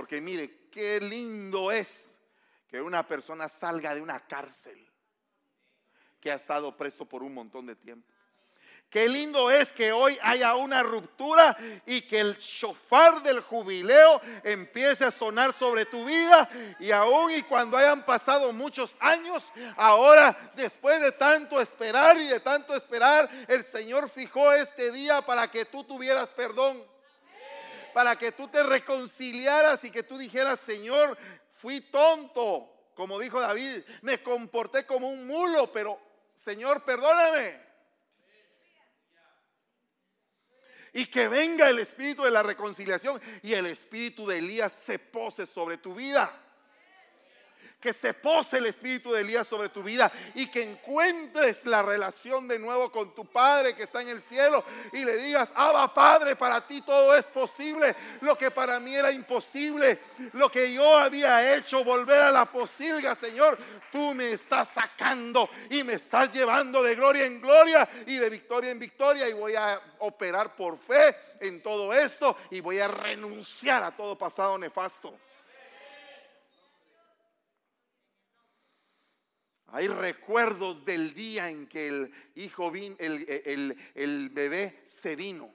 Porque mire, qué lindo es que una persona salga de una cárcel que ha estado preso por un montón de tiempo. Qué lindo es que hoy haya una ruptura y que el shofar del jubileo empiece a sonar sobre tu vida. Y aún y cuando hayan pasado muchos años, ahora después de tanto esperar y de tanto esperar, el Señor fijó este día para que tú tuvieras perdón. Para que tú te reconciliaras y que tú dijeras, Señor, fui tonto. Como dijo David, me comporté como un mulo, pero Señor, perdóname. y que venga el espíritu de la reconciliación y el espíritu de Elías se pose sobre tu vida que se pose el espíritu de Elías sobre tu vida y que encuentres la relación de nuevo con tu Padre que está en el cielo y le digas, Abba Padre, para ti todo es posible, lo que para mí era imposible, lo que yo había hecho, volver a la posilga, Señor, tú me estás sacando y me estás llevando de gloria en gloria y de victoria en victoria y voy a operar por fe en todo esto y voy a renunciar a todo pasado nefasto. Hay recuerdos del día en que el hijo vino, el, bebé se vino.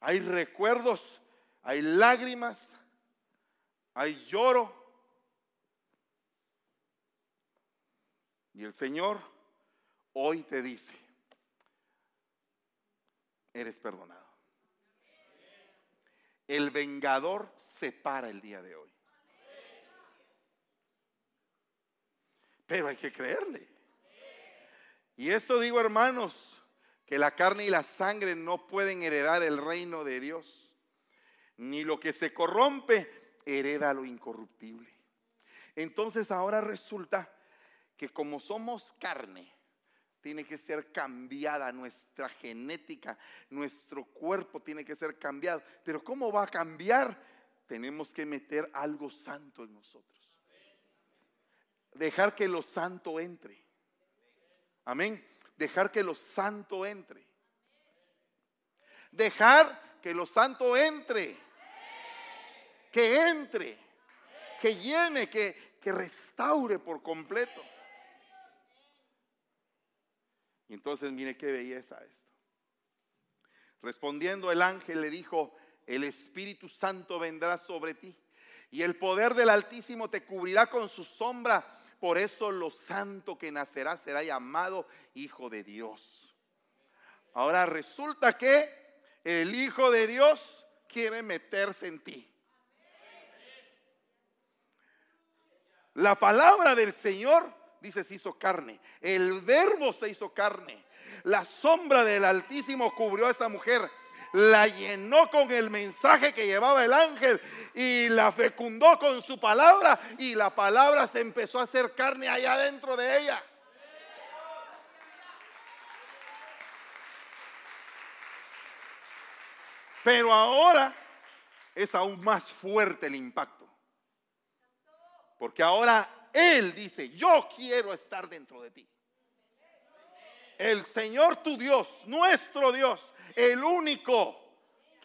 Hay recuerdos, hay lágrimas, hay lloro. Y el Señor hoy te dice, eres perdonado. El vengador se para el día de hoy. Pero hay que creerle. Y esto digo, hermanos, que la carne y la sangre no pueden heredar el reino de Dios. Ni lo que se corrompe hereda lo incorruptible. Entonces ahora resulta que como somos carne, tiene que ser cambiada nuestra genética, nuestro cuerpo tiene que ser cambiado. Pero ¿cómo va a cambiar? Tenemos que meter algo santo en nosotros dejar que lo santo entre. Amén. Dejar que lo santo entre. Dejar que lo santo entre. Que entre. Que llene, que, que restaure por completo. Y entonces mire qué belleza esto. Respondiendo el ángel le dijo, el Espíritu Santo vendrá sobre ti y el poder del Altísimo te cubrirá con su sombra por eso lo santo que nacerá será llamado Hijo de Dios. Ahora resulta que el Hijo de Dios quiere meterse en ti. La palabra del Señor, dice, se hizo carne. El verbo se hizo carne. La sombra del Altísimo cubrió a esa mujer la llenó con el mensaje que llevaba el ángel y la fecundó con su palabra y la palabra se empezó a hacer carne allá dentro de ella. Pero ahora es aún más fuerte el impacto. Porque ahora Él dice, yo quiero estar dentro de ti. El Señor tu Dios, nuestro Dios, el único,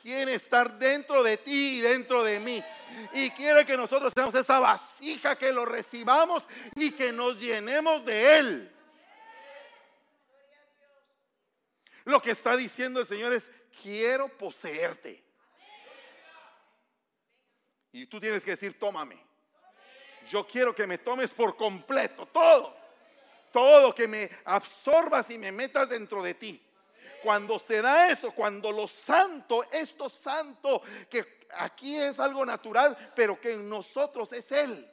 quiere estar dentro de ti y dentro de mí. Y quiere que nosotros seamos esa vasija que lo recibamos y que nos llenemos de Él. Lo que está diciendo el Señor es, quiero poseerte. Y tú tienes que decir, tómame. Yo quiero que me tomes por completo, todo. Todo, que me absorbas y me metas dentro de ti. Cuando se da eso, cuando lo santo, esto santo, que aquí es algo natural, pero que en nosotros es Él.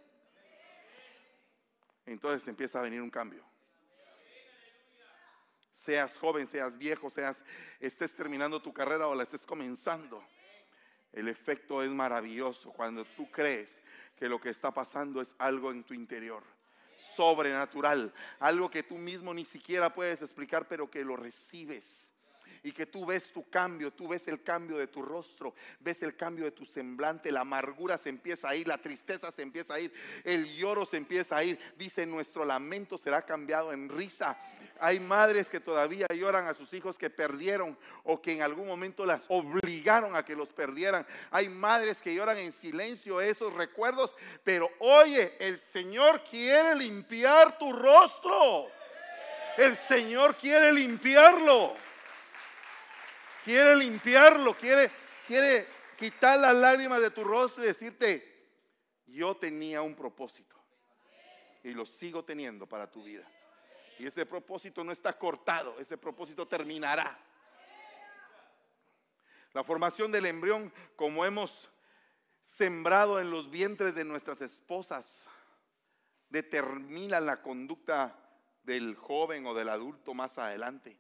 Entonces empieza a venir un cambio. Seas joven, seas viejo, seas estés terminando tu carrera o la estés comenzando. El efecto es maravilloso cuando tú crees que lo que está pasando es algo en tu interior sobrenatural, algo que tú mismo ni siquiera puedes explicar, pero que lo recibes y que tú ves tu cambio, tú ves el cambio de tu rostro, ves el cambio de tu semblante, la amargura se empieza a ir, la tristeza se empieza a ir, el lloro se empieza a ir. Dice, nuestro lamento será cambiado en risa. Hay madres que todavía lloran a sus hijos que perdieron o que en algún momento las obligaron a que los perdieran. Hay madres que lloran en silencio esos recuerdos, pero oye, el Señor quiere limpiar tu rostro. El Señor quiere limpiarlo. Quiere limpiarlo, quiere, quiere quitar las lágrimas de tu rostro y decirte, yo tenía un propósito y lo sigo teniendo para tu vida. Y ese propósito no está cortado, ese propósito terminará. La formación del embrión, como hemos sembrado en los vientres de nuestras esposas, determina la conducta del joven o del adulto más adelante.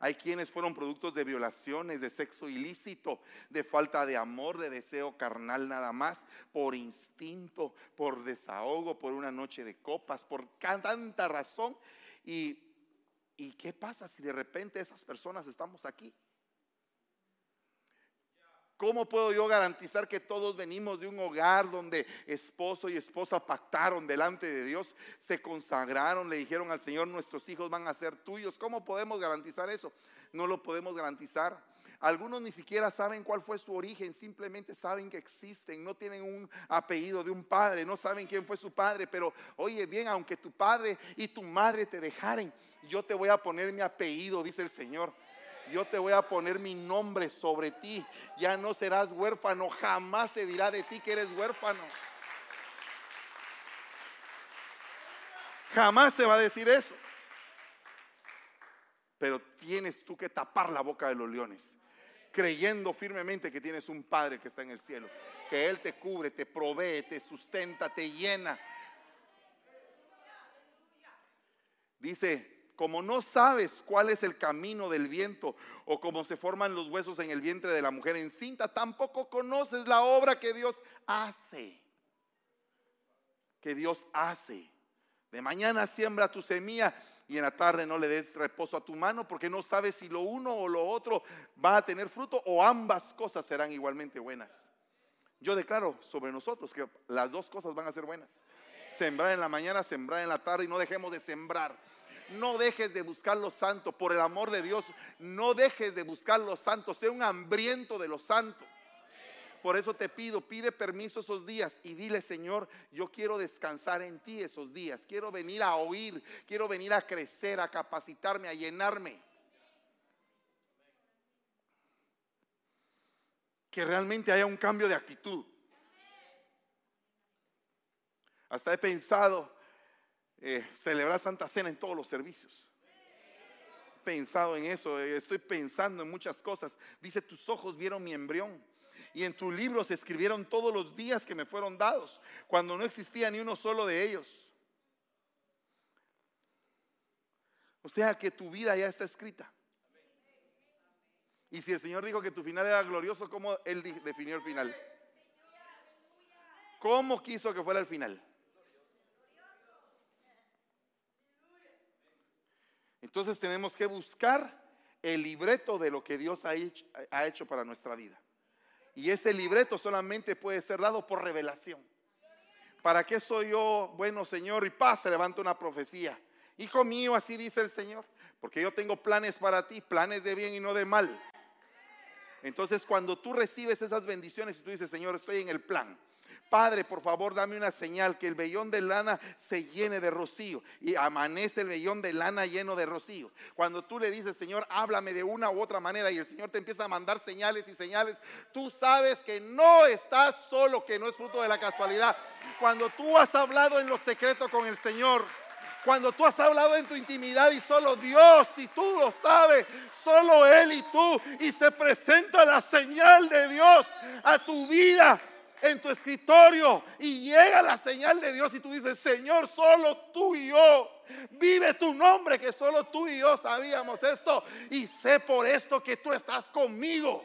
Hay quienes fueron productos de violaciones, de sexo ilícito, de falta de amor, de deseo carnal nada más, por instinto, por desahogo, por una noche de copas, por tanta razón. ¿Y, qué pasa si de repente esas personas estamos aquí? ¿Cómo puedo yo garantizar que todos venimos de un hogar donde esposo y esposa pactaron delante de Dios, se consagraron, le dijeron al Señor, nuestros hijos van a ser tuyos? ¿Cómo podemos garantizar eso? No lo podemos garantizar. Algunos ni siquiera saben cuál fue su origen, simplemente saben que existen, no tienen un apellido de un padre, no saben quién fue su padre, pero oye bien, aunque tu padre y tu madre te dejaren, yo te voy a poner mi apellido, dice el Señor yo te voy a poner mi nombre sobre ti. Ya no serás huérfano, jamás se dirá de ti que eres huérfano. Jamás se va a decir eso. Pero tienes tú que tapar la boca de los leones, creyendo firmemente que tienes un Padre que está en el cielo, que Él te cubre, te provee, te sustenta, te llena. Dice como no sabes cuál es el camino del viento o cómo se forman los huesos en el vientre de la mujer encinta, tampoco conoces la obra que Dios hace. Que Dios hace. De mañana siembra tu semilla y en la tarde no le des reposo a tu mano porque no sabes si lo uno o lo otro va a tener fruto o ambas cosas serán igualmente buenas. Yo declaro sobre nosotros que las dos cosas van a ser buenas. Sembrar en la mañana, sembrar en la tarde y no dejemos de sembrar no dejes de buscar lo santo, por el amor de Dios, no dejes de buscar lo santo, sea un hambriento de lo santo. Por eso te pido, pide permiso esos días y dile, Señor, yo quiero descansar en ti esos días, quiero venir a oír, quiero venir a crecer, a capacitarme, a llenarme. Que realmente haya un cambio de actitud. Hasta he pensado, eh, celebrar Santa Cena en todos los servicios. Pensado en eso, eh, estoy pensando en muchas cosas. Dice, tus ojos vieron mi embrión y en tu libro se escribieron todos los días que me fueron dados, cuando no existía ni uno solo de ellos. O sea que tu vida ya está escrita. Y si el Señor dijo que tu final era glorioso, ¿cómo Él definió el final? ¿Cómo quiso que fuera el final? Entonces tenemos que buscar el libreto de lo que Dios ha hecho, para nuestra vida. Y ese libreto solamente puede ser dado por revelación. ¿Para qué soy yo bueno, Señor? Y paz, se levanta una profecía. Hijo mío, así dice el Señor, porque yo tengo planes para ti, planes de bien y no de mal. Entonces, cuando tú recibes esas bendiciones y tú dices, Señor, estoy en el plan, Padre, por favor, dame una señal que el vellón de lana se llene de rocío y amanece el vellón de lana lleno de rocío. Cuando tú le dices, Señor, háblame de una u otra manera y el Señor te empieza a mandar señales y señales, tú sabes que no estás solo, que no es fruto de la casualidad. Cuando tú has hablado en lo secreto con el Señor, cuando tú has hablado en tu intimidad y solo Dios y tú lo sabes, solo Él y tú, y se presenta la señal de Dios a tu vida en tu escritorio y llega la señal de Dios y tú dices, Señor, solo tú y yo, vive tu nombre, que solo tú y yo sabíamos esto y sé por esto que tú estás conmigo.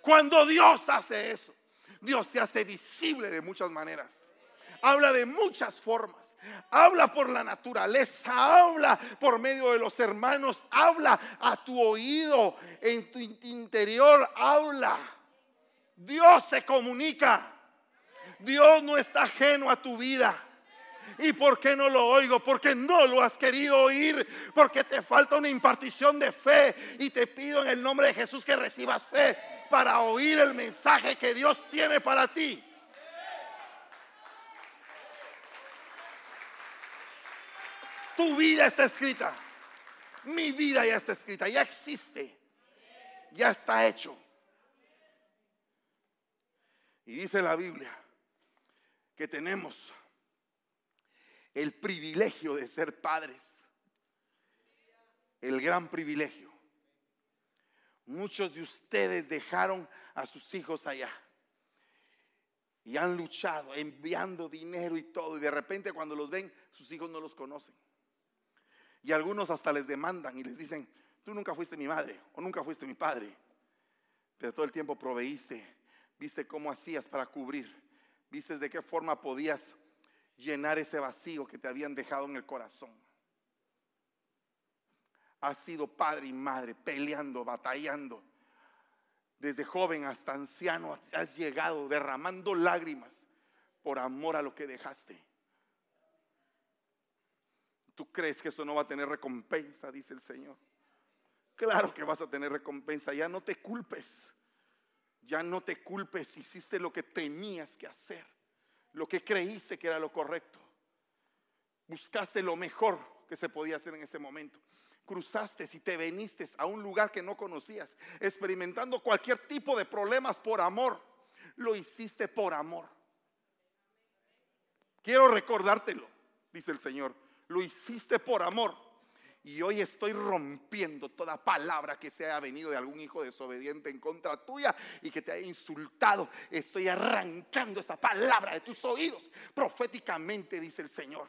Cuando Dios hace eso, Dios se hace visible de muchas maneras. Habla de muchas formas. Habla por la naturaleza, habla por medio de los hermanos, habla a tu oído, en tu interior, habla. Dios se comunica. Dios no está ajeno a tu vida. ¿Y por qué no lo oigo? Porque no lo has querido oír, porque te falta una impartición de fe. Y te pido en el nombre de Jesús que recibas fe para oír el mensaje que Dios tiene para ti. Tu vida está escrita. Mi vida ya está escrita, ya existe. Ya está hecho. Y dice la Biblia que tenemos el privilegio de ser padres. El gran privilegio. Muchos de ustedes dejaron a sus hijos allá y han luchado enviando dinero y todo. Y de repente cuando los ven, sus hijos no los conocen. Y algunos hasta les demandan y les dicen, tú nunca fuiste mi madre o nunca fuiste mi padre. Pero todo el tiempo proveíste, viste cómo hacías para cubrir, viste de qué forma podías llenar ese vacío que te habían dejado en el corazón. Has sido padre y madre peleando, batallando. Desde joven hasta anciano has llegado derramando lágrimas por amor a lo que dejaste. ¿Tú crees que eso no va a tener recompensa? Dice el Señor. Claro que vas a tener recompensa. Ya no te culpes. Ya no te culpes. Hiciste lo que tenías que hacer lo que creíste que era lo correcto. Buscaste lo mejor que se podía hacer en ese momento. Cruzaste y te veniste a un lugar que no conocías, experimentando cualquier tipo de problemas por amor. Lo hiciste por amor. Quiero recordártelo, dice el Señor. Lo hiciste por amor. Y hoy estoy rompiendo toda palabra que se haya venido de algún hijo desobediente en contra tuya y que te haya insultado. Estoy arrancando esa palabra de tus oídos. Proféticamente dice el Señor.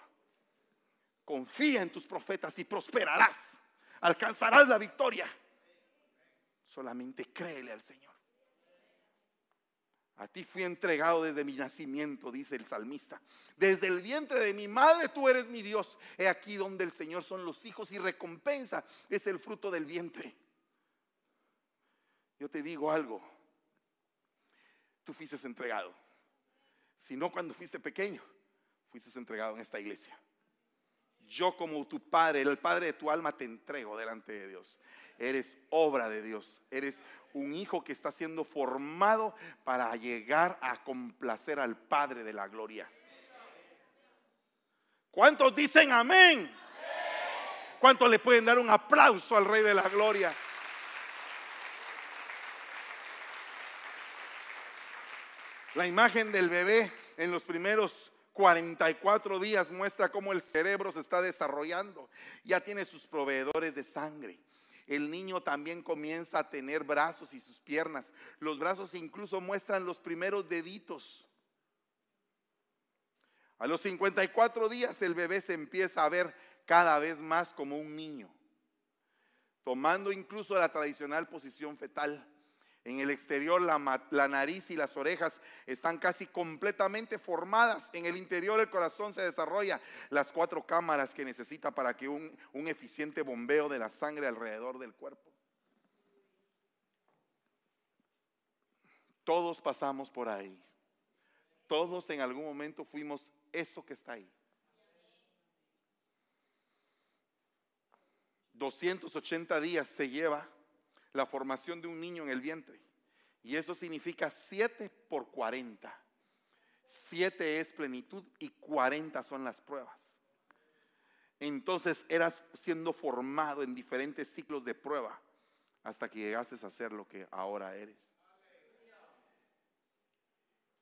Confía en tus profetas y prosperarás. Alcanzarás la victoria. Solamente créele al Señor. A ti fui entregado desde mi nacimiento, dice el salmista. Desde el vientre de mi madre tú eres mi Dios. He aquí donde el Señor son los hijos y recompensa es el fruto del vientre. Yo te digo algo. Tú fuiste entregado. Si no cuando fuiste pequeño, fuiste entregado en esta iglesia. Yo como tu padre, el padre de tu alma, te entrego delante de Dios. Eres obra de Dios. Eres un hijo que está siendo formado para llegar a complacer al Padre de la gloria. ¿Cuántos dicen amén? ¿Cuántos le pueden dar un aplauso al Rey de la Gloria? La imagen del bebé en los primeros 44 días muestra cómo el cerebro se está desarrollando. Ya tiene sus proveedores de sangre el niño también comienza a tener brazos y sus piernas. Los brazos incluso muestran los primeros deditos. A los 54 días el bebé se empieza a ver cada vez más como un niño, tomando incluso la tradicional posición fetal. En el exterior la, nariz y las orejas están casi completamente formadas. En el interior el corazón se desarrolla las cuatro cámaras que necesita para que un, eficiente bombeo de la sangre alrededor del cuerpo. Todos pasamos por ahí. Todos en algún momento fuimos eso que está ahí. 280 días se lleva la formación de un niño en el vientre. Y eso significa 7 por 40. 7 es plenitud y 40 son las pruebas. Entonces eras siendo formado en diferentes ciclos de prueba hasta que llegases a ser lo que ahora eres.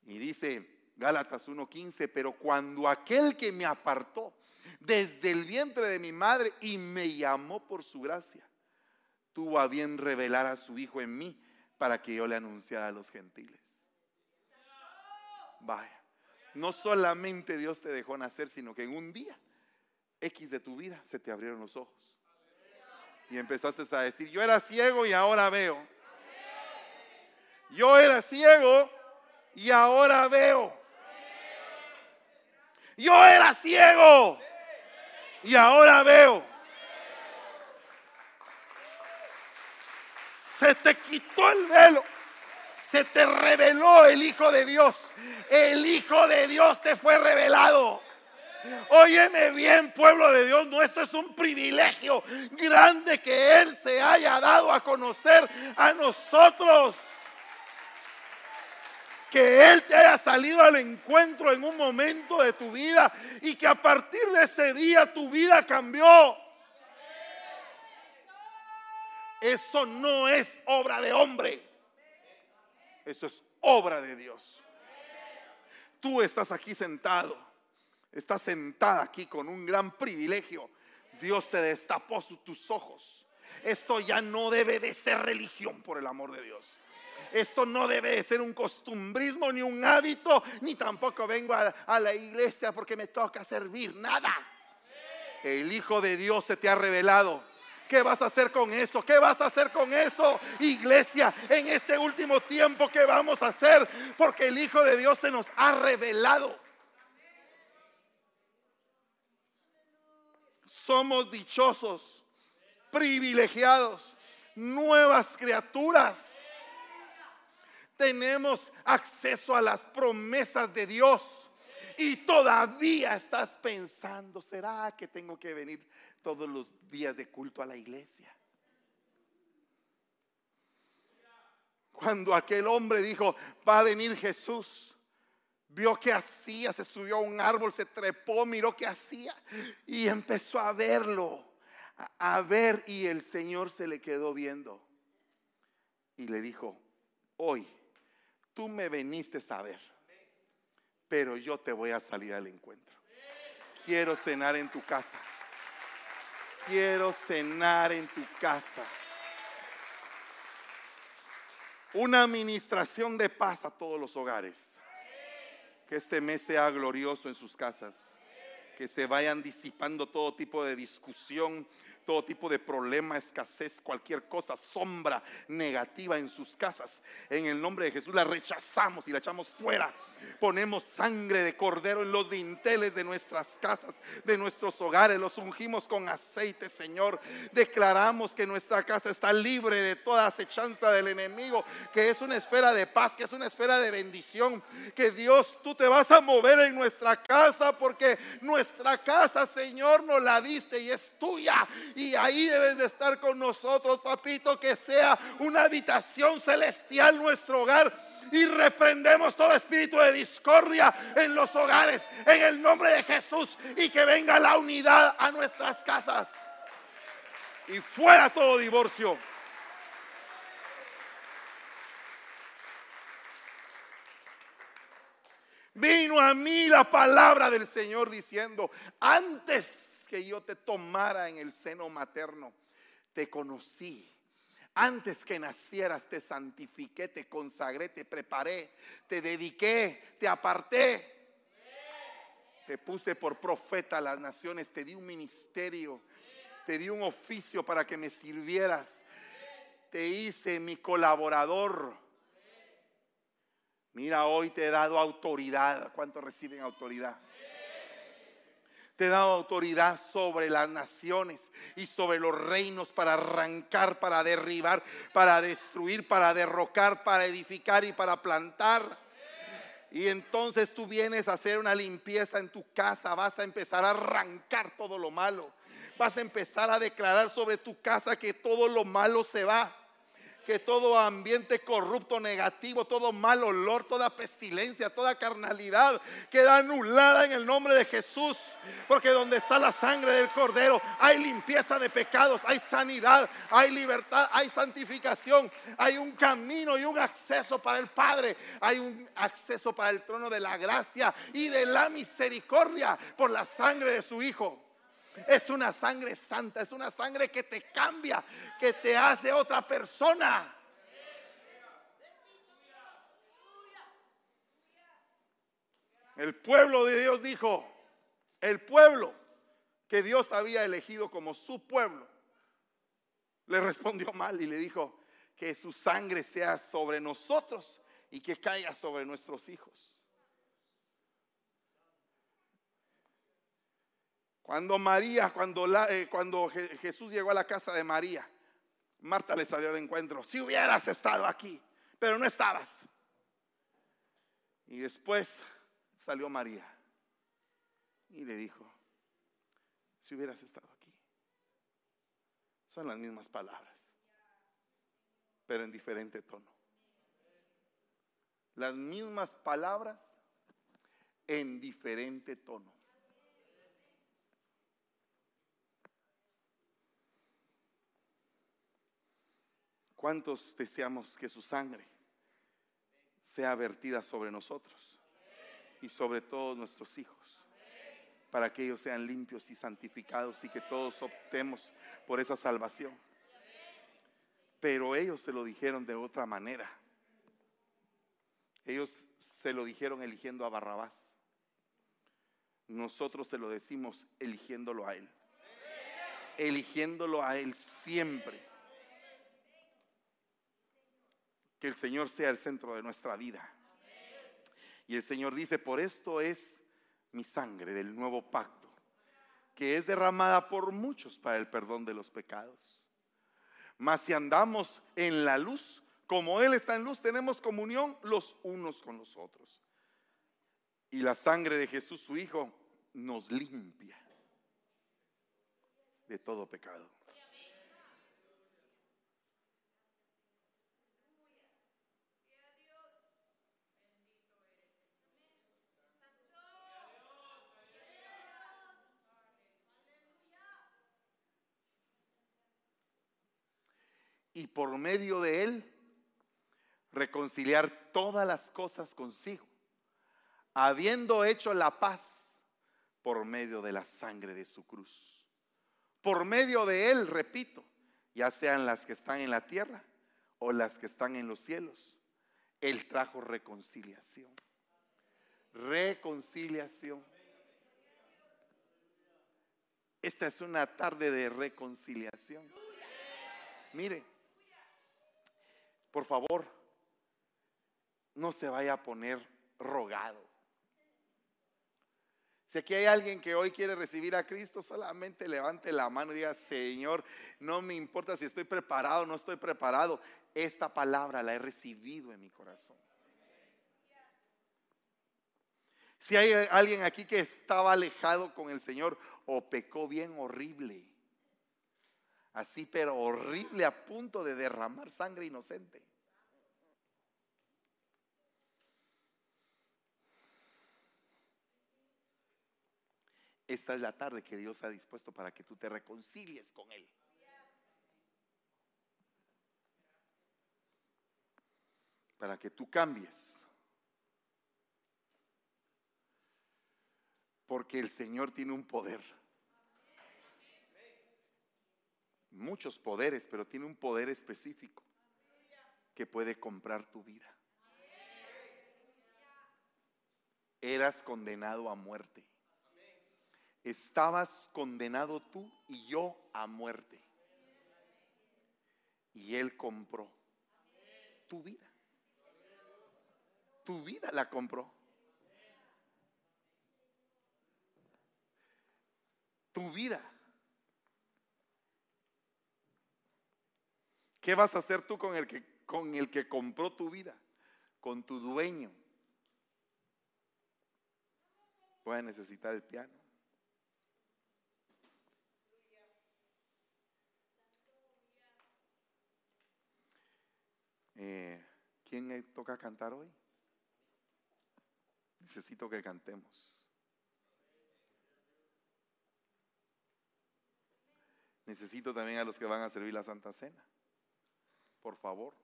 Y dice Gálatas 1:15, pero cuando aquel que me apartó desde el vientre de mi madre y me llamó por su gracia, tuvo a bien revelar a su Hijo en mí para que yo le anunciara a los gentiles. Vaya, no solamente Dios te dejó nacer, sino que en un día X de tu vida se te abrieron los ojos. Y empezaste a decir, yo era ciego y ahora veo. Yo era ciego y ahora veo. Yo era ciego y ahora veo. Se te quitó el velo. Se te reveló el Hijo de Dios. El Hijo de Dios te fue revelado. Óyeme bien, pueblo de Dios, nuestro es un privilegio grande que Él se haya dado a conocer a nosotros. Que Él te haya salido al encuentro en un momento de tu vida y que a partir de ese día tu vida cambió. Eso no es obra de hombre. Eso es obra de Dios. Tú estás aquí sentado. Estás sentada aquí con un gran privilegio. Dios te destapó tus ojos. Esto ya no debe de ser religión por el amor de Dios. Esto no debe de ser un costumbrismo ni un hábito, ni tampoco vengo a, a la iglesia porque me toca servir. Nada. El Hijo de Dios se te ha revelado ¿Qué vas a hacer con eso? ¿Qué vas a hacer con eso, iglesia, en este último tiempo? ¿Qué vamos a hacer? Porque el Hijo de Dios se nos ha revelado. Somos dichosos, privilegiados, nuevas criaturas. Tenemos acceso a las promesas de Dios. Y todavía estás pensando, ¿será que tengo que venir todos los días de culto a la iglesia. Cuando aquel hombre dijo, va a venir Jesús, vio que hacía, se subió a un árbol, se trepó, miró qué hacía y empezó a verlo, a, ver y el Señor se le quedó viendo y le dijo, hoy tú me veniste a ver, pero yo te voy a salir al encuentro. Quiero cenar en tu casa quiero cenar en tu casa. Una administración de paz a todos los hogares. Que este mes sea glorioso en sus casas. Que se vayan disipando todo tipo de discusión, todo tipo de problema, escasez, cualquier cosa, sombra negativa en sus casas. En el nombre de Jesús la rechazamos y la echamos fuera. Ponemos sangre de cordero en los dinteles de nuestras casas, de nuestros hogares. Los ungimos con aceite, Señor. Declaramos que nuestra casa está libre de toda acechanza del enemigo, que es una esfera de paz, que es una esfera de bendición. Que Dios, tú te vas a mover en nuestra casa porque nuestra casa, Señor, nos la diste y es tuya y ahí debes de estar con nosotros, papito, que sea una habitación celestial nuestro hogar. Y reprendemos todo espíritu de discordia en los hogares, en el nombre de Jesús, y que venga la unidad a nuestras casas. Y fuera todo divorcio. Vino a mí la palabra del Señor diciendo, antes que yo te tomara en el seno materno, te conocí. Antes que nacieras te santifiqué, te consagré, te preparé, te dediqué, te aparté. Te puse por profeta a las naciones, te di un ministerio, te di un oficio para que me sirvieras. Te hice mi colaborador. Mira, hoy te he dado autoridad. ¿Cuántos reciben autoridad? Te he dado autoridad sobre las naciones y sobre los reinos para arrancar, para derribar, para destruir, para derrocar, para edificar y para plantar. Y entonces tú vienes a hacer una limpieza en tu casa, vas a empezar a arrancar todo lo malo. Vas a empezar a declarar sobre tu casa que todo lo malo se va que todo ambiente corrupto, negativo, todo mal olor, toda pestilencia, toda carnalidad queda anulada en el nombre de Jesús. Porque donde está la sangre del cordero hay limpieza de pecados, hay sanidad, hay libertad, hay santificación, hay un camino y un acceso para el Padre, hay un acceso para el trono de la gracia y de la misericordia por la sangre de su Hijo. Es una sangre santa, es una sangre que te cambia, que te hace otra persona. El pueblo de Dios dijo, el pueblo que Dios había elegido como su pueblo, le respondió mal y le dijo, que su sangre sea sobre nosotros y que caiga sobre nuestros hijos. Cuando María, cuando, eh, Jesús llegó a la casa de María, Marta le salió al encuentro. Si hubieras estado aquí, pero no estabas. Y después salió María y le dijo, si hubieras estado aquí. Son las mismas palabras, pero en diferente tono. Las mismas palabras en diferente tono. ¿Cuántos deseamos que su sangre sea vertida sobre nosotros y sobre todos nuestros hijos? Para que ellos sean limpios y santificados y que todos optemos por esa salvación. Pero ellos se lo dijeron de otra manera. Ellos se lo dijeron eligiendo a Barrabás. Nosotros se lo decimos eligiéndolo a Él. Eligiéndolo a Él siempre. Que el Señor sea el centro de nuestra vida. Y el Señor dice, por esto es mi sangre del nuevo pacto, que es derramada por muchos para el perdón de los pecados. Mas si andamos en la luz, como Él está en luz, tenemos comunión los unos con los otros. Y la sangre de Jesús, su Hijo, nos limpia de todo pecado. Por medio de él reconciliar todas las cosas consigo, habiendo hecho la paz por medio de la sangre de su cruz. Por medio de él, repito, ya sean las que están en la tierra o las que están en los cielos, él trajo reconciliación. Reconciliación. Esta es una tarde de reconciliación. Mire, por favor, no se vaya a poner rogado. Si aquí hay alguien que hoy quiere recibir a Cristo, solamente levante la mano y diga, Señor, no me importa si estoy preparado o no estoy preparado. Esta palabra la he recibido en mi corazón. Si hay alguien aquí que estaba alejado con el Señor o pecó bien horrible, así pero horrible a punto de derramar sangre inocente. Esta es la tarde que Dios ha dispuesto para que tú te reconcilies con Él. Para que tú cambies. Porque el Señor tiene un poder. Muchos poderes, pero tiene un poder específico que puede comprar tu vida. Eras condenado a muerte. Estabas condenado tú y yo a muerte. Y Él compró tu vida. Tu vida la compró. Tu vida. ¿Qué vas a hacer tú con el que, con el que compró tu vida? Con tu dueño. Voy a necesitar el piano. Eh, ¿Quién toca cantar hoy? Necesito que cantemos. Necesito también a los que van a servir la Santa Cena. Por favor.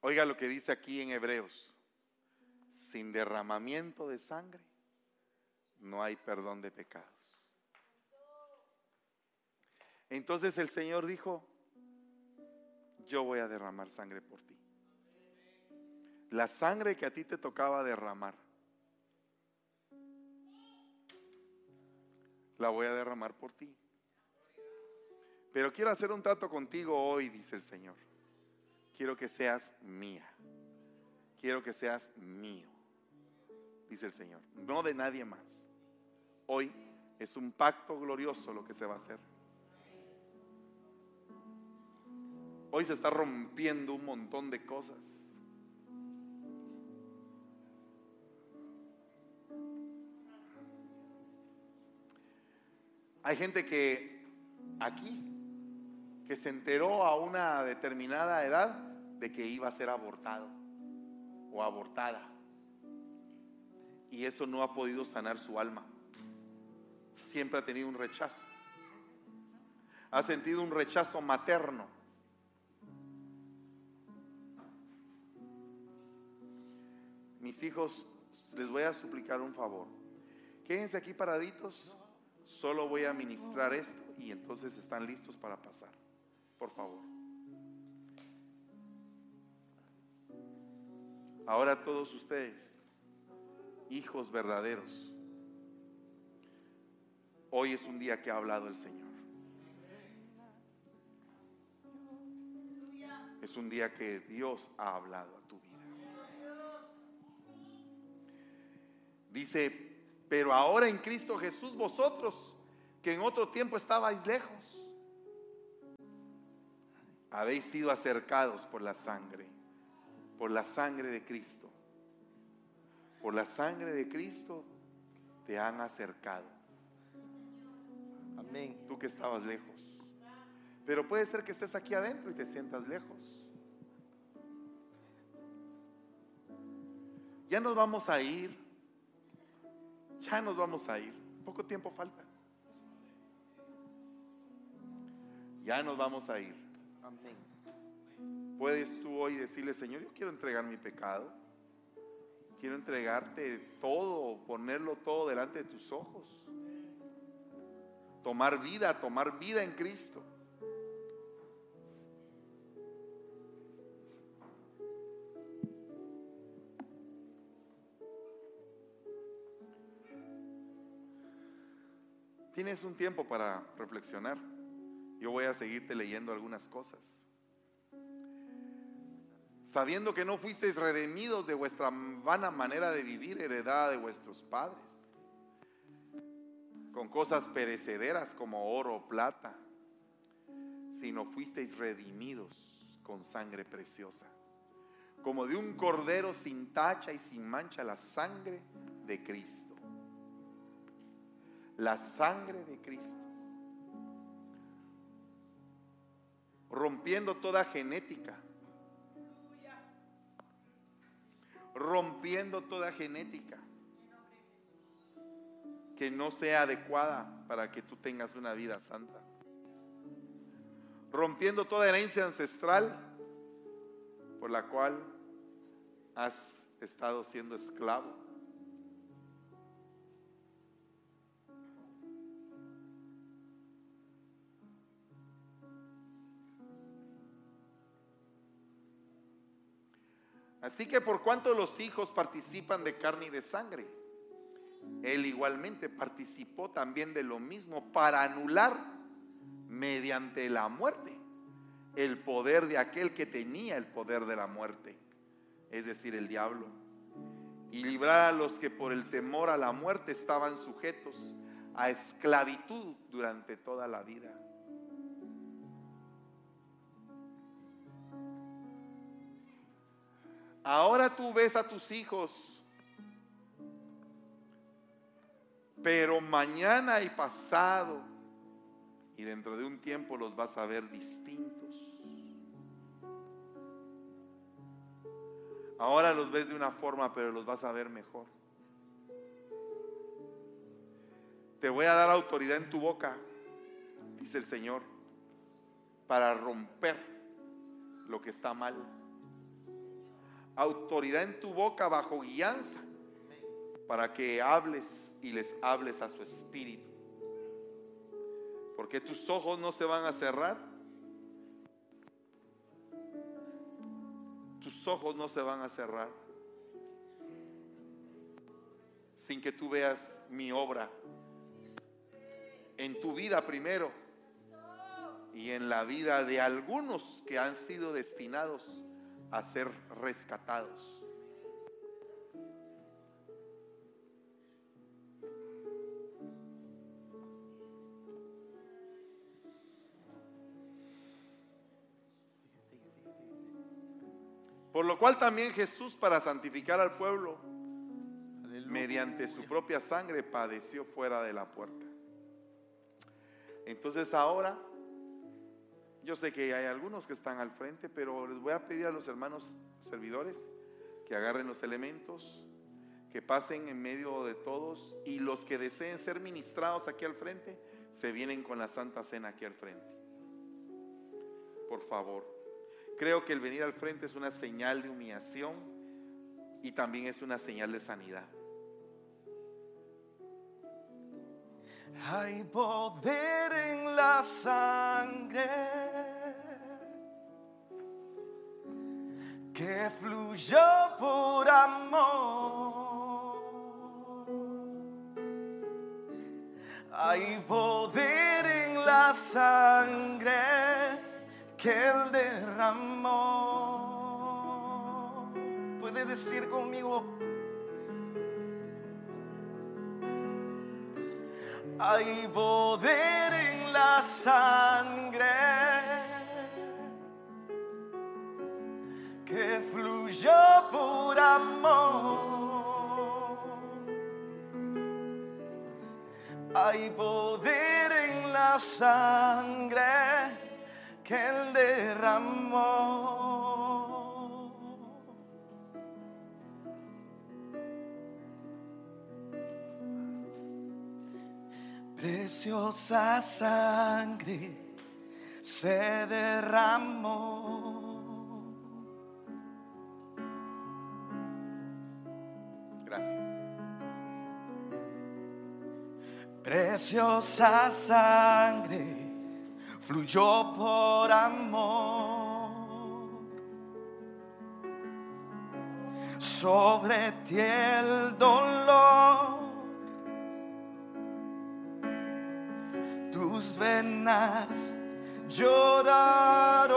Oiga lo que dice aquí en Hebreos. Sin derramamiento de sangre no hay perdón de pecados. Entonces el Señor dijo, yo voy a derramar sangre por ti. La sangre que a ti te tocaba derramar, la voy a derramar por ti. Pero quiero hacer un trato contigo hoy, dice el Señor. Quiero que seas mía. quiero que seas mío, dice el Señor, no de nadie más. Hoy es un pacto glorioso lo que se va a hacer. Hoy se está rompiendo un montón de cosas. Hay gente que aquí, que se enteró a una determinada edad de que iba a ser abortado o abortada. Y eso no ha podido sanar su alma. Siempre ha tenido un rechazo. Ha sentido un rechazo materno. Mis hijos, les voy a suplicar un favor. Quédense aquí paraditos Solo voy a ministrar esto y entonces están listos para pasar. Por favor. Ahora todos ustedes, hijos verdaderos, hoy es un día que ha hablado el Señor. Es un día que Dios ha hablado a tu vida. Dice pero ahora en Cristo Jesús vosotros, que en otro tiempo estabais lejos, habéis sido acercados por la sangre, por la sangre de Cristo. Por la sangre de Cristo te han acercado. Amén. Tú que estabas lejos. Pero puede ser que estés aquí adentro y te sientas lejos. Ya nos vamos a ir ya nos vamos a ir. Poco tiempo falta. Ya nos vamos a ir. Amén. Puedes tú hoy decirle, Señor, yo quiero entregar mi pecado. Quiero entregarte todo, ponerlo todo delante de tus ojos. Tomar vida, tomar vida en Cristo. Tienes un tiempo para reflexionar. Yo voy a seguirte leyendo algunas cosas. Sabiendo que no fuisteis redimidos de vuestra vana manera de vivir, heredada de vuestros padres, con cosas perecederas como oro o plata, sino fuisteis redimidos con sangre preciosa, como de un cordero sin tacha y sin mancha, la sangre de Cristo la sangre de Cristo. Rompiendo toda genética. Rompiendo toda genética que no sea adecuada para que tú tengas una vida santa. Rompiendo toda herencia ancestral por la cual has estado siendo esclavo. Así que por cuanto los hijos participan de carne y de sangre, él igualmente participó también de lo mismo para anular mediante la muerte el poder de aquel que tenía el poder de la muerte, es decir, el diablo, y librar a los que por el temor a la muerte estaban sujetos a esclavitud durante toda la vida. Ahora tú ves a tus hijos, pero mañana y pasado y dentro de un tiempo los vas a ver distintos. Ahora los ves de una forma, pero los vas a ver mejor. Te voy a dar autoridad en tu boca, dice el Señor, para romper lo que está mal autoridad en tu boca bajo guianza para que hables y les hables a su espíritu. Porque tus ojos no se van a cerrar. Tus ojos no se van a cerrar sin que tú veas mi obra en tu vida primero y en la vida de algunos que han sido destinados a ser rescatados. Por lo cual también Jesús, para santificar al pueblo, mediante su propia sangre padeció fuera de la puerta. Entonces ahora yo sé que hay algunos que están al frente, pero les voy a pedir a los hermanos servidores que agarren los elementos, que pasen en medio de todos y los que deseen ser ministrados aquí al frente, se vienen con la Santa Cena aquí al frente. Por favor. Creo que el venir al frente es una señal de humillación y también es una señal de sanidad. Hay poder en la sangre que fluyó por amor. Hay poder en la sangre que él derramó. Puede decir conmigo, Hay poder en la sangre que fluyó por amor. Hay poder en la sangre que él derramó. Preciosa sangre se derramó. Gracias. Preciosa sangre fluyó por amor. Sobre ti el dolor tus venas lloraron,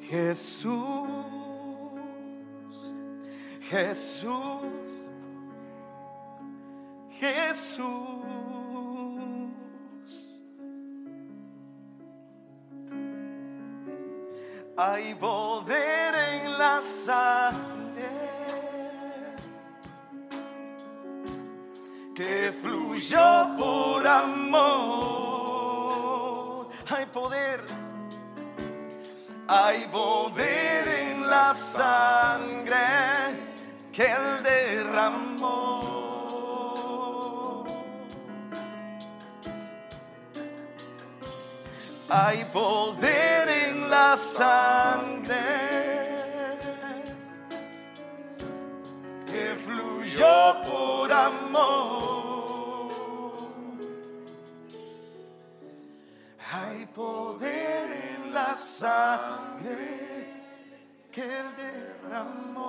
Jesús, Jesús, Jesús. Hay poder en la sangre por amor. Hay poder, hay poder en la sangre que él derramó. Hay poder en la sangre que fluyó por amor. Hay poder en la sangre que él derramó.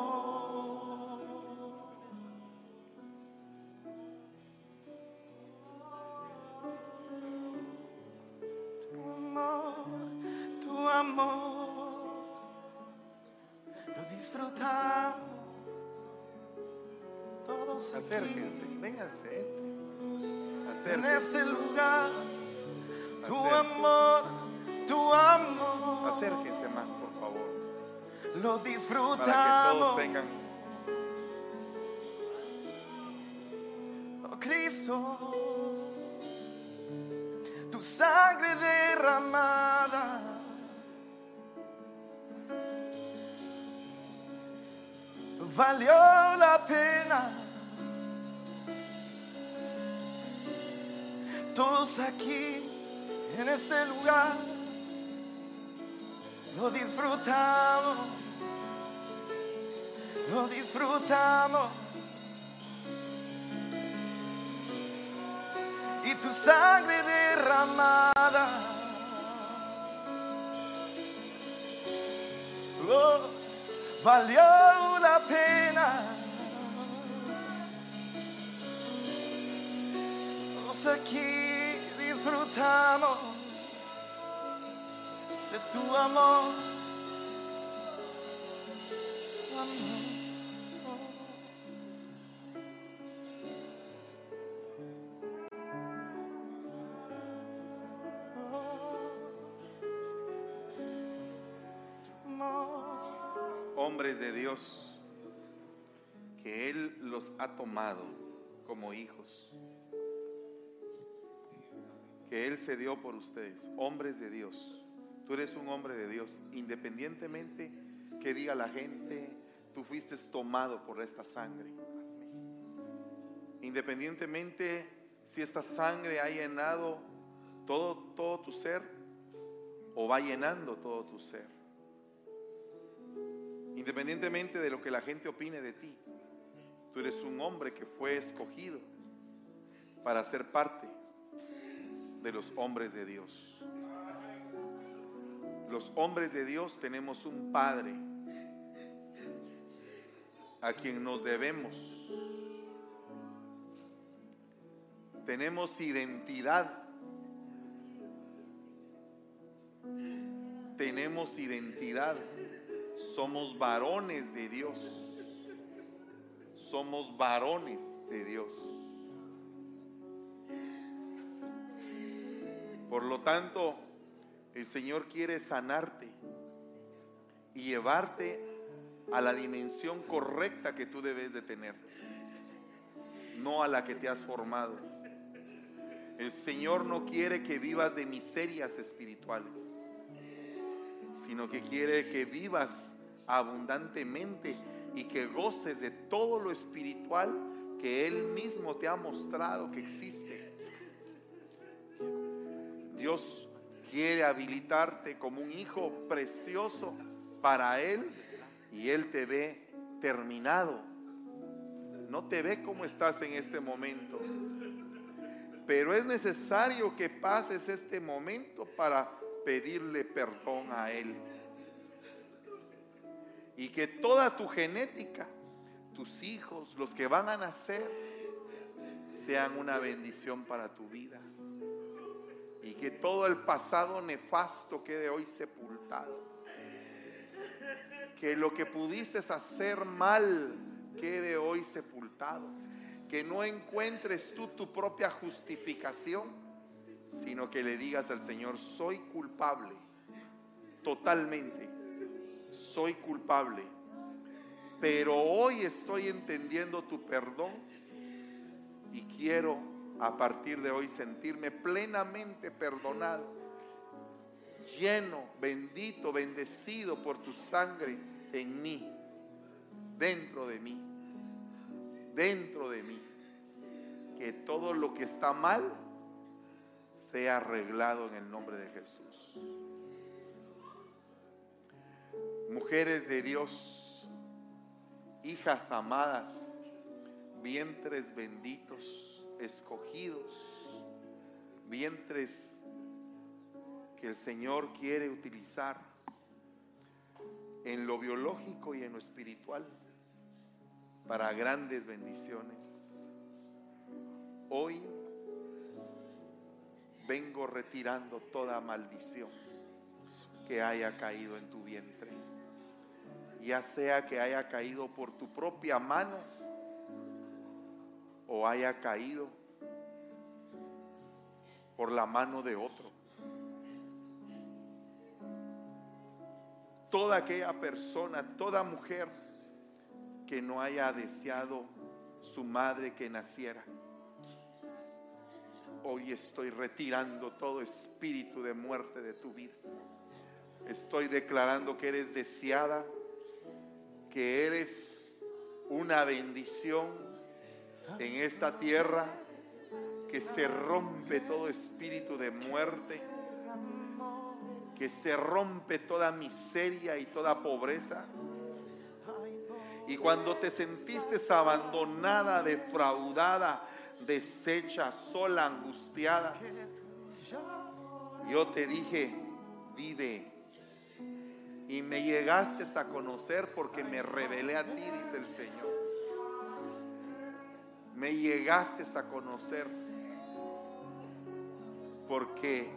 Tu amor, tu amor, lo disfrutamos todos aquí Acérquense, vénganse. en Acérquense. este lugar. Tu amor, tu amor, Acérquense más, por favor. lo Para que todos disfrutamos. tengan. Oh Cristo, tu sangre derramada. Valió la pena. Todos aquí en este lugar lo disfrutamos, lo disfrutamos. y tu sangre derramada. Oh, valió la pena. Disfrutamos de tu amor. Hombres de Dios que Él los ha tomado como hijos. Que Él se dio por ustedes, hombres de Dios. Tú eres un hombre de Dios, independientemente que diga la gente, tú fuiste tomado por esta sangre. Independientemente si esta sangre ha llenado todo, todo tu ser o va llenando todo tu ser. Independientemente de lo que la gente opine de ti, tú eres un hombre que fue escogido para ser parte de los hombres de Dios. Los hombres de Dios tenemos un Padre a quien nos debemos. Tenemos identidad. Tenemos identidad. Somos varones de Dios. Somos varones de Dios. Por lo tanto, el Señor quiere sanarte y llevarte a la dimensión correcta que tú debes de tener, no a la que te has formado. El Señor no quiere que vivas de miserias espirituales, sino que quiere que vivas abundantemente y que goces de todo lo espiritual que Él mismo te ha mostrado que existe. Dios quiere habilitarte como un hijo precioso para Él y Él te ve terminado. No te ve como estás en este momento. Pero es necesario que pases este momento para pedirle perdón a Él. Y que toda tu genética, tus hijos, los que van a nacer, sean una bendición para tu vida. Y que todo el pasado nefasto quede hoy sepultado. Que lo que pudiste hacer mal quede hoy sepultado. Que no encuentres tú tu propia justificación, sino que le digas al Señor, soy culpable, totalmente, soy culpable. Pero hoy estoy entendiendo tu perdón y quiero a partir de hoy sentirme plenamente perdonado, lleno, bendito, bendecido por tu sangre en mí, dentro de mí, dentro de mí. Que todo lo que está mal sea arreglado en el nombre de Jesús. Mujeres de Dios, hijas amadas, vientres benditos, escogidos, vientres que el Señor quiere utilizar en lo biológico y en lo espiritual para grandes bendiciones. Hoy vengo retirando toda maldición que haya caído en tu vientre, ya sea que haya caído por tu propia mano o haya caído por la mano de otro. Toda aquella persona, toda mujer que no haya deseado su madre que naciera. Hoy estoy retirando todo espíritu de muerte de tu vida. Estoy declarando que eres deseada, que eres una bendición en esta tierra, que se rompe todo espíritu de muerte, que se rompe toda miseria y toda pobreza. Y cuando te sentiste abandonada, defraudada, deshecha, sola, angustiada, yo te dije, vive. Y me llegaste a conocer porque me revelé a ti, dice el Señor. Me llegaste a conocer porque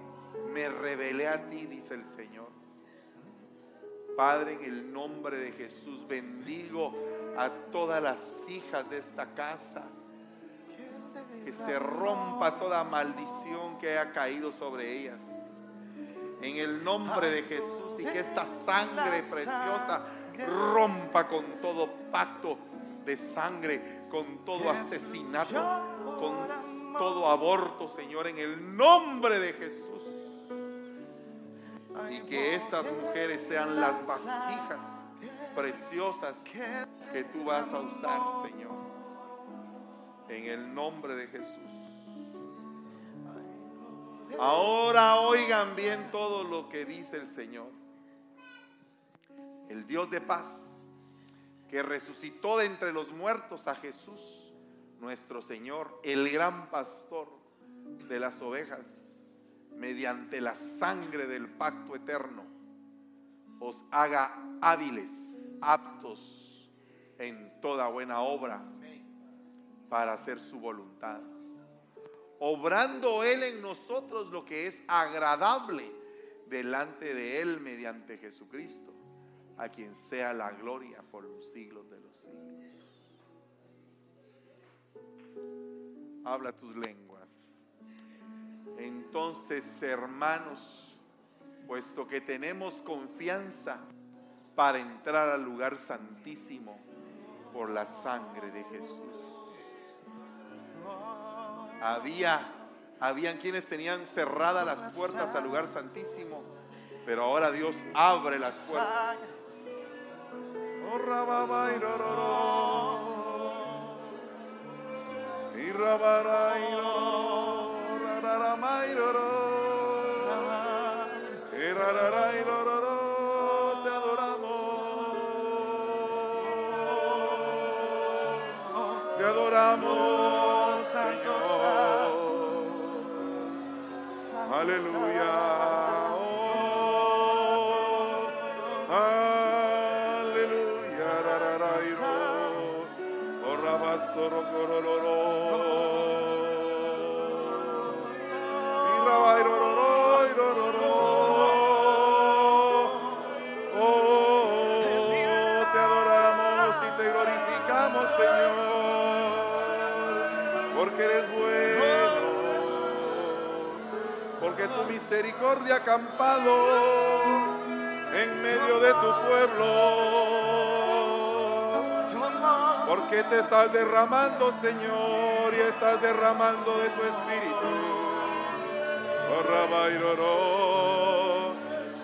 me revelé a ti, dice el Señor. Padre, en el nombre de Jesús, bendigo a todas las hijas de esta casa. Que se rompa toda maldición que haya caído sobre ellas. En el nombre de Jesús y que esta sangre preciosa rompa con todo pacto de sangre, con todo asesinato, con todo aborto, Señor, en el nombre de Jesús. Y que estas mujeres sean las vasijas preciosas que tú vas a usar, Señor. En el nombre de Jesús. Ahora oigan bien todo lo que dice el Señor. El Dios de paz, que resucitó de entre los muertos a Jesús, nuestro Señor, el gran pastor de las ovejas, mediante la sangre del pacto eterno, os haga hábiles, aptos en toda buena obra para hacer su voluntad. Obrando Él en nosotros lo que es agradable delante de Él mediante Jesucristo, a quien sea la gloria por los siglos de los siglos. Habla tus lenguas. Entonces, hermanos, puesto que tenemos confianza para entrar al lugar santísimo por la sangre de Jesús había, habían quienes tenían cerradas las puertas al lugar santísimo, pero ahora Dios abre las puertas. Adoramos, Señor. Aleluya. Misericordia ha acampado en medio de tu pueblo, porque te estás derramando, Señor, y estás derramando de tu espíritu. Oh,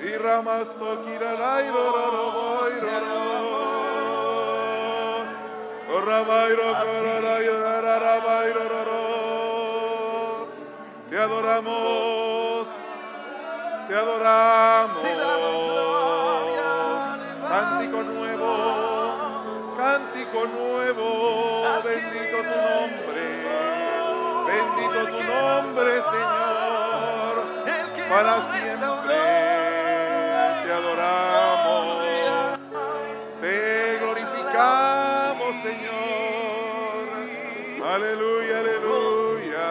y ramas Oh. Te adoramos, te adoramos. Cántico nuevo, bendito tu nombre, bendito tu nombre, Señor, para siempre te adoramos, te glorificamos, Señor, aleluya, aleluya,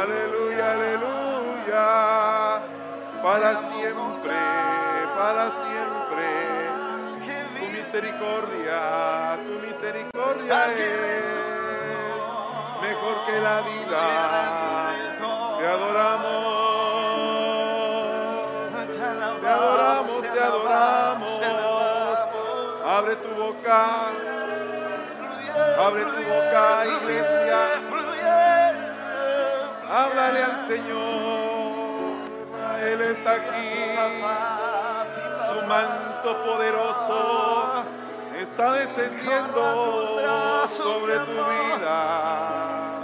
aleluya, aleluya, para siempre, para siempre misericordia, tu misericordia es mejor que la vida. Te adoramos, te adoramos, te adoramos. Abre tu boca, abre tu boca, iglesia. Háblale al Señor, Él está aquí. Manto poderoso está descendiendo sobre tu vida.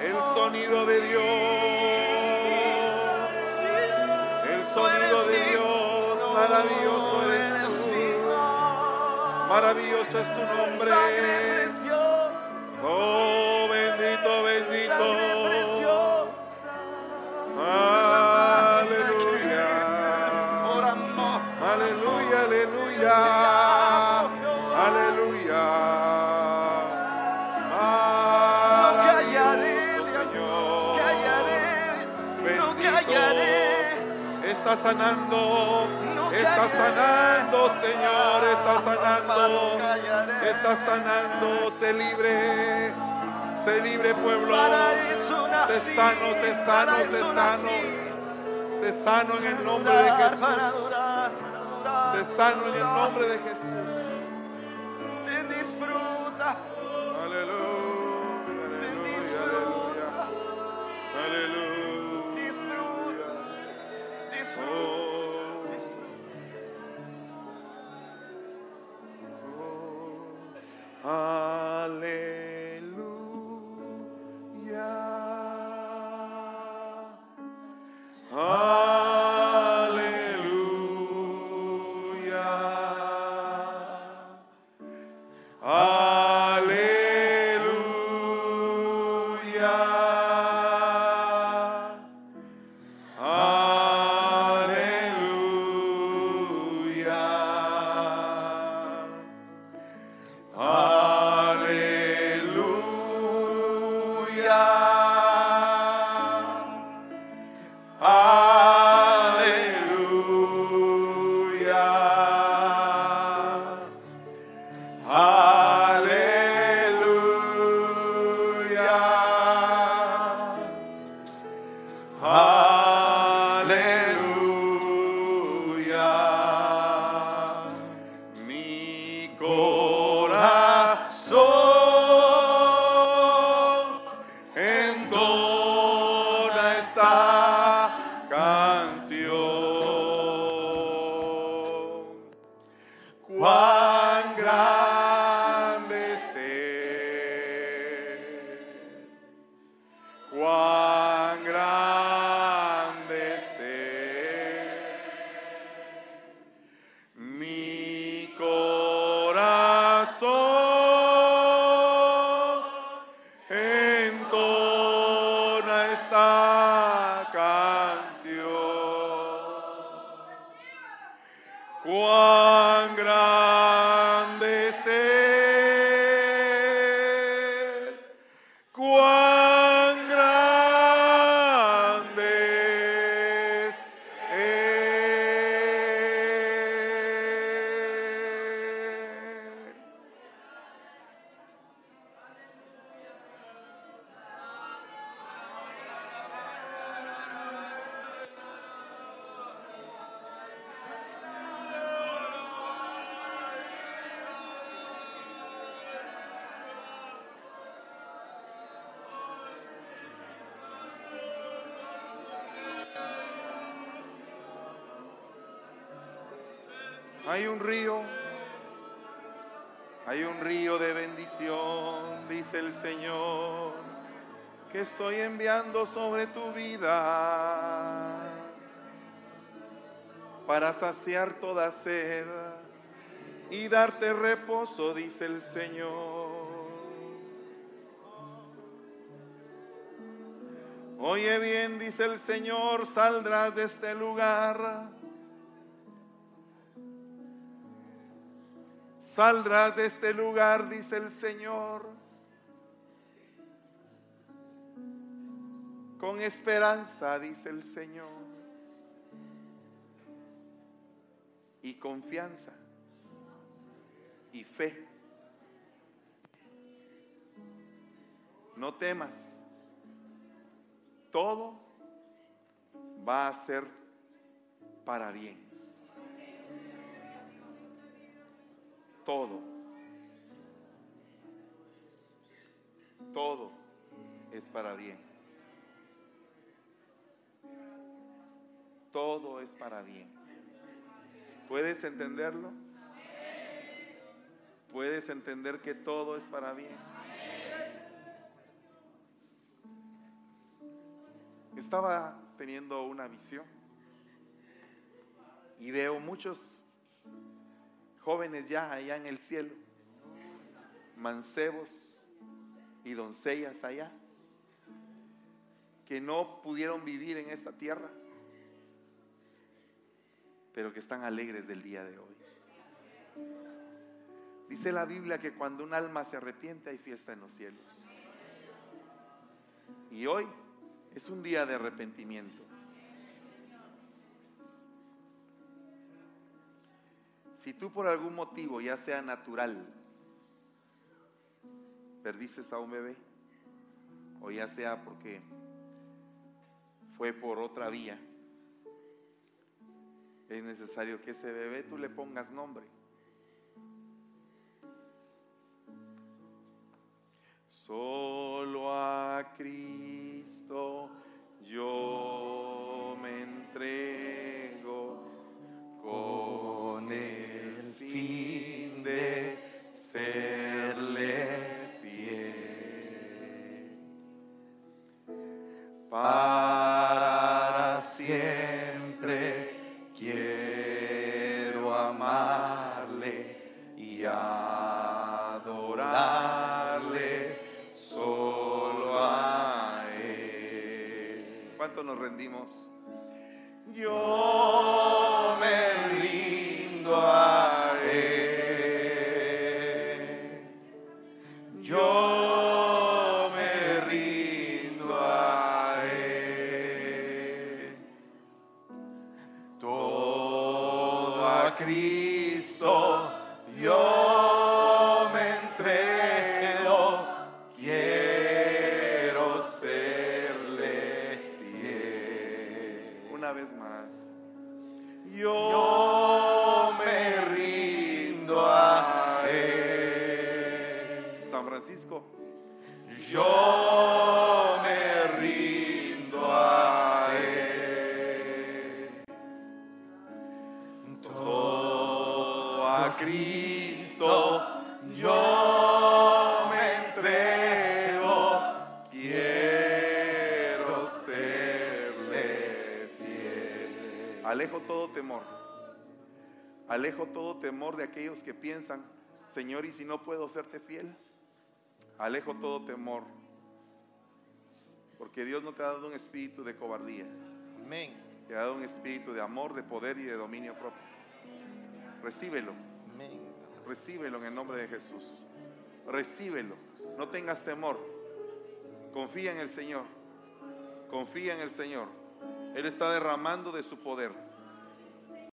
El sonido de Dios, el sonido de Dios, maravilloso eres tú, maravilloso es tu nombre. Está sanando. Está sanando, Señor. Está sanando. Está sanando. Se libre. Se libre, pueblo. Se sano, se sano, se sano. Se sano en el nombre de Jesús. Sé sano en el nombre de Jesús. Hay un río, hay un río de bendición, dice el Señor, que estoy enviando sobre tu vida para saciar toda sed y darte reposo, dice el Señor. Oye bien, dice el Señor, saldrás de este lugar. Saldrás de este lugar, dice el Señor, con esperanza, dice el Señor, y confianza y fe. No temas, todo va a ser para bien. Todo. Todo es para bien. Todo es para bien. ¿Puedes entenderlo? ¿Puedes entender que todo es para bien? Estaba teniendo una visión y veo muchos jóvenes ya allá en el cielo, mancebos y doncellas allá, que no pudieron vivir en esta tierra, pero que están alegres del día de hoy. Dice la Biblia que cuando un alma se arrepiente hay fiesta en los cielos. Y hoy es un día de arrepentimiento. Si tú por algún motivo, ya sea natural, perdiste a un bebé, o ya sea porque fue por otra vía, es necesario que ese bebé tú le pongas nombre. Solo a Cristo yo me entrego fin de serle fiel. Para siempre quiero amarle y adorarle solo a Él. ¿Cuánto nos rendimos? Yo Señor, ¿y si no puedo serte fiel? Alejo todo temor. Porque Dios no te ha dado un espíritu de cobardía. Amén. Te ha dado un espíritu de amor, de poder y de dominio propio. Recíbelo. Amén. Recíbelo en el nombre de Jesús. Recíbelo. No tengas temor. Confía en el Señor. Confía en el Señor. Él está derramando de su poder.